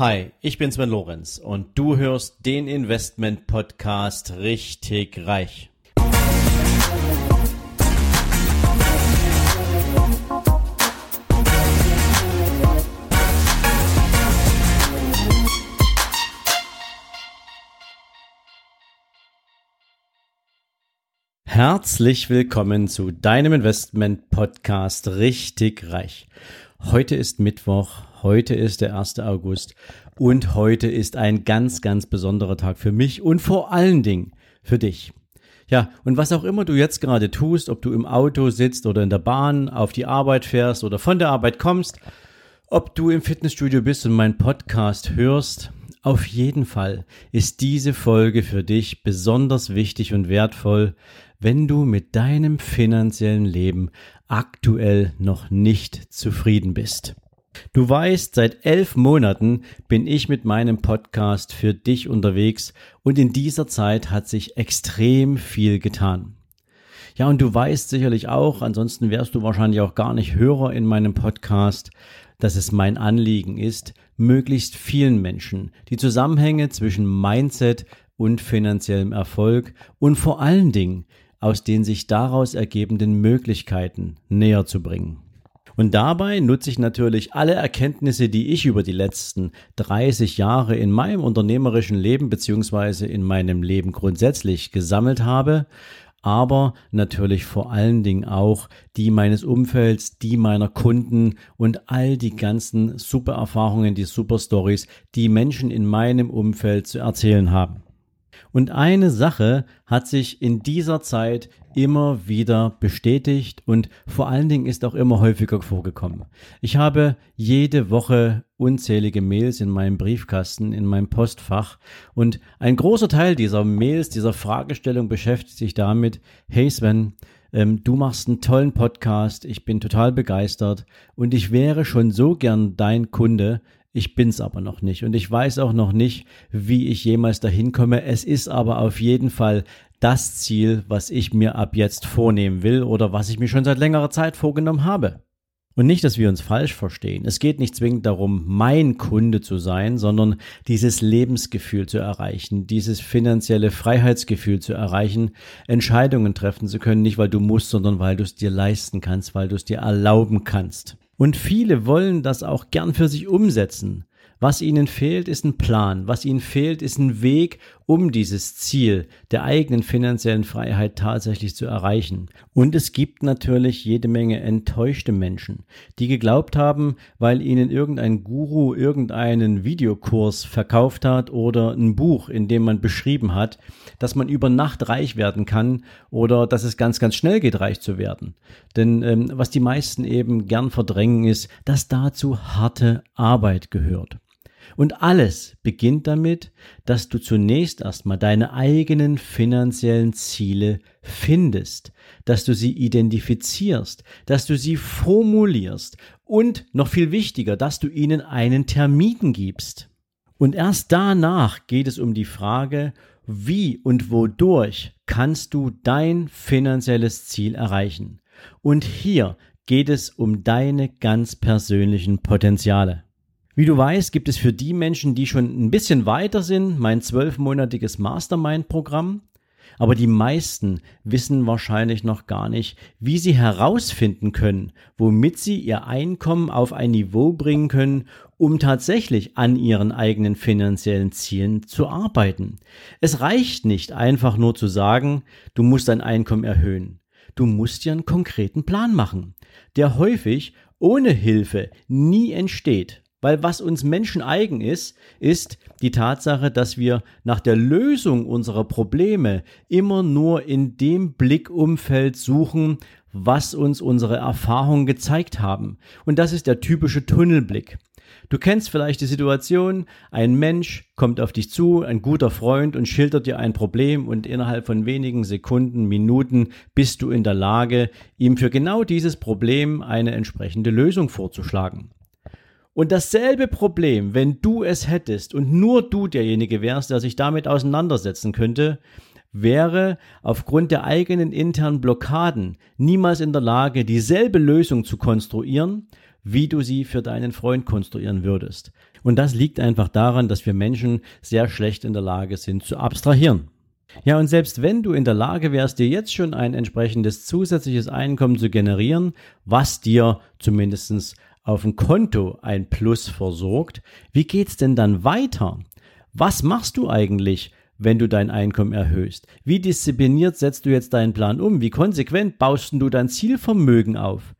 Hi, ich bin Sven Lorenz und du hörst den Investment Podcast richtig reich. Herzlich willkommen zu deinem Investment Podcast richtig reich. Heute ist Mittwoch, heute ist der 1. August und heute ist ein ganz, ganz besonderer Tag für mich und vor allen Dingen für dich. Ja, und was auch immer du jetzt gerade tust, ob du im Auto sitzt oder in der Bahn, auf die Arbeit fährst oder von der Arbeit kommst, ob du im Fitnessstudio bist und meinen Podcast hörst, auf jeden Fall ist diese Folge für dich besonders wichtig und wertvoll, wenn du mit deinem finanziellen Leben aktuell noch nicht zufrieden bist. Du weißt, seit elf Monaten bin ich mit meinem Podcast für dich unterwegs und in dieser Zeit hat sich extrem viel getan. Ja, und du weißt sicherlich auch, ansonsten wärst du wahrscheinlich auch gar nicht Hörer in meinem Podcast, dass es mein Anliegen ist, möglichst vielen Menschen die Zusammenhänge zwischen Mindset und finanziellem Erfolg und vor allen Dingen aus den sich daraus ergebenden Möglichkeiten näher zu bringen. Und dabei nutze ich natürlich alle Erkenntnisse, die ich über die letzten 30 Jahre in meinem unternehmerischen Leben beziehungsweise in meinem Leben grundsätzlich gesammelt habe, aber natürlich vor allen Dingen auch die meines Umfelds, die meiner Kunden und all die ganzen super Erfahrungen, die super Stories, die Menschen in meinem Umfeld zu erzählen haben. Und eine Sache hat sich in dieser Zeit immer wieder bestätigt und vor allen Dingen ist auch immer häufiger vorgekommen. Ich habe jede Woche unzählige Mails in meinem Briefkasten, in meinem Postfach und ein großer Teil dieser Mails, dieser Fragestellung beschäftigt sich damit, hey Sven, ähm, du machst einen tollen Podcast, ich bin total begeistert und ich wäre schon so gern dein Kunde, ich bin's aber noch nicht und ich weiß auch noch nicht, wie ich jemals dahin komme. Es ist aber auf jeden Fall das Ziel, was ich mir ab jetzt vornehmen will oder was ich mir schon seit längerer Zeit vorgenommen habe. Und nicht, dass wir uns falsch verstehen. Es geht nicht zwingend darum, mein Kunde zu sein, sondern dieses Lebensgefühl zu erreichen, dieses finanzielle Freiheitsgefühl zu erreichen, Entscheidungen treffen zu können, nicht weil du musst, sondern weil du es dir leisten kannst, weil du es dir erlauben kannst. Und viele wollen das auch gern für sich umsetzen. Was ihnen fehlt, ist ein Plan. Was ihnen fehlt, ist ein Weg, um dieses Ziel der eigenen finanziellen Freiheit tatsächlich zu erreichen. Und es gibt natürlich jede Menge enttäuschte Menschen, die geglaubt haben, weil ihnen irgendein Guru irgendeinen Videokurs verkauft hat oder ein Buch, in dem man beschrieben hat, dass man über Nacht reich werden kann oder dass es ganz, ganz schnell geht, reich zu werden. Denn ähm, was die meisten eben gern verdrängen ist, dass dazu harte Arbeit gehört. Und alles beginnt damit, dass du zunächst erstmal deine eigenen finanziellen Ziele findest, dass du sie identifizierst, dass du sie formulierst und noch viel wichtiger, dass du ihnen einen Termin gibst. Und erst danach geht es um die Frage, wie und wodurch kannst du dein finanzielles Ziel erreichen. Und hier geht es um deine ganz persönlichen Potenziale. Wie du weißt, gibt es für die Menschen, die schon ein bisschen weiter sind, mein zwölfmonatiges Mastermind-Programm. Aber die meisten wissen wahrscheinlich noch gar nicht, wie sie herausfinden können, womit sie ihr Einkommen auf ein Niveau bringen können, um tatsächlich an ihren eigenen finanziellen Zielen zu arbeiten. Es reicht nicht einfach nur zu sagen, du musst dein Einkommen erhöhen. Du musst dir einen konkreten Plan machen, der häufig ohne Hilfe nie entsteht. Weil was uns Menschen eigen ist, ist die Tatsache, dass wir nach der Lösung unserer Probleme immer nur in dem Blickumfeld suchen, was uns unsere Erfahrungen gezeigt haben. Und das ist der typische Tunnelblick. Du kennst vielleicht die Situation, ein Mensch kommt auf dich zu, ein guter Freund und schildert dir ein Problem und innerhalb von wenigen Sekunden, Minuten bist du in der Lage, ihm für genau dieses Problem eine entsprechende Lösung vorzuschlagen. Und dasselbe Problem, wenn du es hättest und nur du derjenige wärst, der sich damit auseinandersetzen könnte, wäre aufgrund der eigenen internen Blockaden niemals in der Lage, dieselbe Lösung zu konstruieren, wie du sie für deinen Freund konstruieren würdest. Und das liegt einfach daran, dass wir Menschen sehr schlecht in der Lage sind zu abstrahieren. Ja, und selbst wenn du in der Lage wärst, dir jetzt schon ein entsprechendes zusätzliches Einkommen zu generieren, was dir zumindestens auf dem Konto ein Plus versorgt, wie geht's denn dann weiter? Was machst du eigentlich, wenn du dein Einkommen erhöhst? Wie diszipliniert setzt du jetzt deinen Plan um? Wie konsequent baust du dein Zielvermögen auf?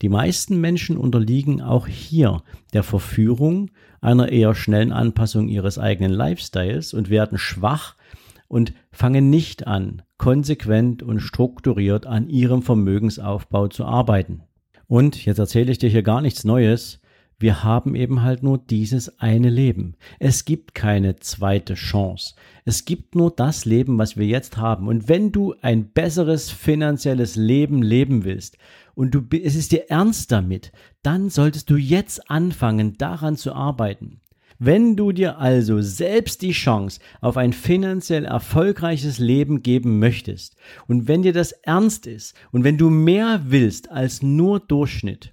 Die meisten Menschen unterliegen auch hier der Verführung einer eher schnellen Anpassung ihres eigenen Lifestyles und werden schwach und fangen nicht an, konsequent und strukturiert an ihrem Vermögensaufbau zu arbeiten. Und jetzt erzähle ich dir hier gar nichts Neues. Wir haben eben halt nur dieses eine Leben. Es gibt keine zweite Chance. Es gibt nur das Leben, was wir jetzt haben. Und wenn du ein besseres finanzielles Leben leben willst und du, es ist dir ernst damit, dann solltest du jetzt anfangen, daran zu arbeiten. Wenn du dir also selbst die Chance auf ein finanziell erfolgreiches Leben geben möchtest und wenn dir das ernst ist und wenn du mehr willst als nur Durchschnitt,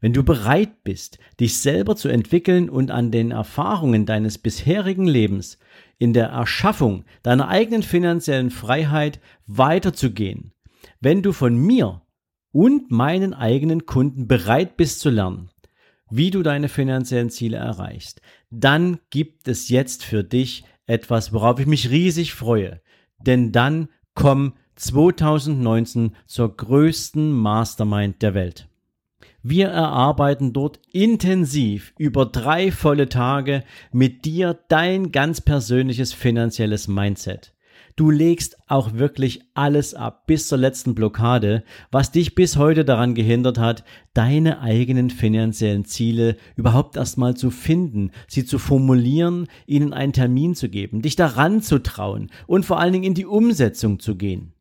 wenn du bereit bist, dich selber zu entwickeln und an den Erfahrungen deines bisherigen Lebens in der Erschaffung deiner eigenen finanziellen Freiheit weiterzugehen, wenn du von mir und meinen eigenen Kunden bereit bist zu lernen, wie du deine finanziellen Ziele erreichst, dann gibt es jetzt für dich etwas, worauf ich mich riesig freue. Denn dann komm 2019 zur größten Mastermind der Welt. Wir erarbeiten dort intensiv über drei volle Tage mit dir dein ganz persönliches finanzielles Mindset. Du legst auch wirklich alles ab bis zur letzten Blockade, was dich bis heute daran gehindert hat, deine eigenen finanziellen Ziele überhaupt erstmal zu finden, sie zu formulieren, ihnen einen Termin zu geben, dich daran zu trauen und vor allen Dingen in die Umsetzung zu gehen.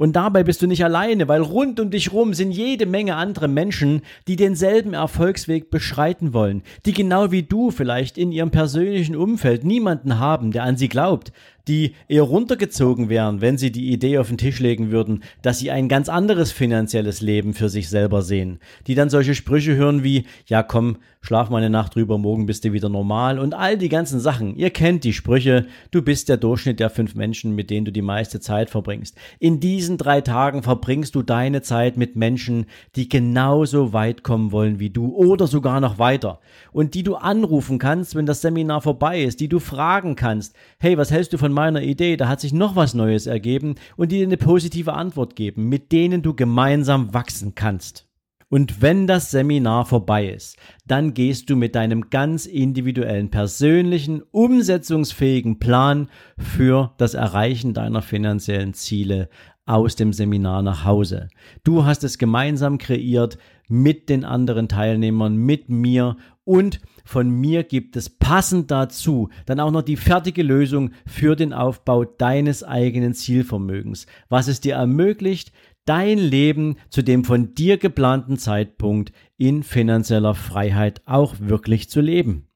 Und dabei bist du nicht alleine, weil rund um dich rum sind jede Menge andere Menschen, die denselben Erfolgsweg beschreiten wollen, die genau wie du vielleicht in ihrem persönlichen Umfeld niemanden haben, der an sie glaubt, die eher runtergezogen wären, wenn sie die Idee auf den Tisch legen würden, dass sie ein ganz anderes finanzielles Leben für sich selber sehen, die dann solche Sprüche hören wie, ja komm, schlaf mal eine Nacht drüber, morgen bist du wieder normal und all die ganzen Sachen. Ihr kennt die Sprüche, du bist der Durchschnitt der fünf Menschen, mit denen du die meiste Zeit verbringst. In diesen drei Tagen verbringst du deine Zeit mit Menschen, die genauso weit kommen wollen wie du oder sogar noch weiter und die du anrufen kannst, wenn das Seminar vorbei ist, die du fragen kannst, hey, was hältst du von meiner Idee? Da hat sich noch was Neues ergeben und die dir eine positive Antwort geben, mit denen du gemeinsam wachsen kannst. Und wenn das Seminar vorbei ist, dann gehst du mit deinem ganz individuellen, persönlichen, umsetzungsfähigen Plan für das Erreichen deiner finanziellen Ziele aus dem Seminar nach Hause. Du hast es gemeinsam kreiert mit den anderen Teilnehmern, mit mir und von mir gibt es passend dazu dann auch noch die fertige Lösung für den Aufbau deines eigenen Zielvermögens, was es dir ermöglicht, dein Leben zu dem von dir geplanten Zeitpunkt in finanzieller Freiheit auch wirklich zu leben.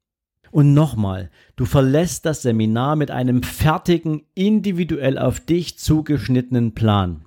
Und nochmal, du verlässt das Seminar mit einem fertigen, individuell auf dich zugeschnittenen Plan.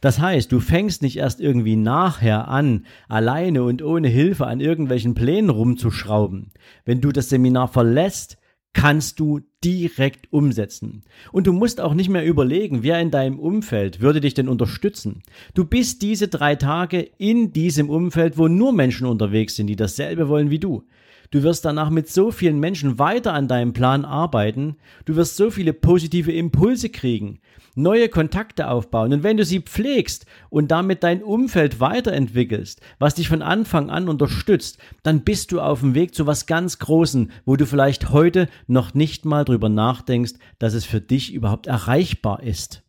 Das heißt, du fängst nicht erst irgendwie nachher an, alleine und ohne Hilfe an irgendwelchen Plänen rumzuschrauben. Wenn du das Seminar verlässt, kannst du direkt umsetzen. Und du musst auch nicht mehr überlegen, wer in deinem Umfeld würde dich denn unterstützen. Du bist diese drei Tage in diesem Umfeld, wo nur Menschen unterwegs sind, die dasselbe wollen wie du. Du wirst danach mit so vielen Menschen weiter an deinem Plan arbeiten. Du wirst so viele positive Impulse kriegen, neue Kontakte aufbauen. Und wenn du sie pflegst und damit dein Umfeld weiterentwickelst, was dich von Anfang an unterstützt, dann bist du auf dem Weg zu was ganz Großen, wo du vielleicht heute noch nicht mal drüber nachdenkst, dass es für dich überhaupt erreichbar ist.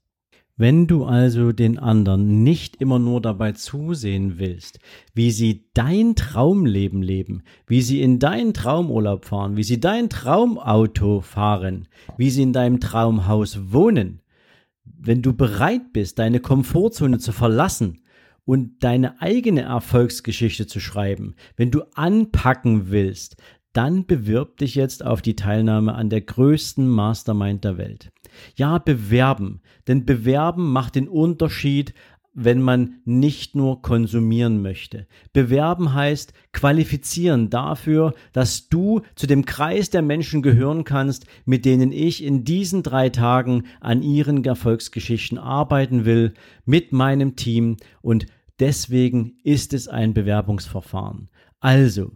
Wenn du also den anderen nicht immer nur dabei zusehen willst, wie sie dein Traumleben leben, wie sie in deinen Traumurlaub fahren, wie sie dein Traumauto fahren, wie sie in deinem Traumhaus wohnen, wenn du bereit bist, deine Komfortzone zu verlassen und deine eigene Erfolgsgeschichte zu schreiben, wenn du anpacken willst, dann bewirb dich jetzt auf die Teilnahme an der größten Mastermind der Welt. Ja, bewerben, denn bewerben macht den Unterschied wenn man nicht nur konsumieren möchte. Bewerben heißt qualifizieren dafür, dass du zu dem Kreis der Menschen gehören kannst, mit denen ich in diesen drei Tagen an ihren Erfolgsgeschichten arbeiten will, mit meinem Team und deswegen ist es ein Bewerbungsverfahren. Also,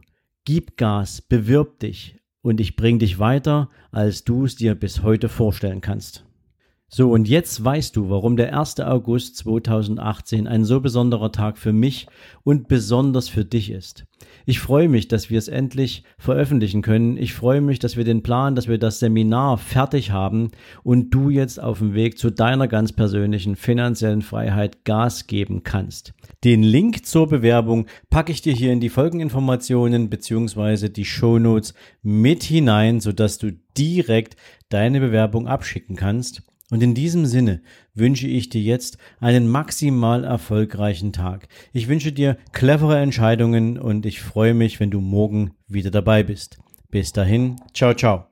gib Gas, bewirb dich und ich bring dich weiter, als du es dir bis heute vorstellen kannst. So, und jetzt weißt du, warum der 1. August 2018 ein so besonderer Tag für mich und besonders für dich ist. Ich freue mich, dass wir es endlich veröffentlichen können. Ich freue mich, dass wir den Plan, dass wir das Seminar fertig haben und du jetzt auf dem Weg zu deiner ganz persönlichen finanziellen Freiheit Gas geben kannst. Den Link zur Bewerbung packe ich dir hier in die Folgeninformationen beziehungsweise die Shownotes mit hinein, sodass du direkt deine Bewerbung abschicken kannst. Und in diesem Sinne wünsche ich dir jetzt einen maximal erfolgreichen Tag. Ich wünsche dir clevere Entscheidungen und ich freue mich, wenn du morgen wieder dabei bist. Bis dahin, ciao, ciao.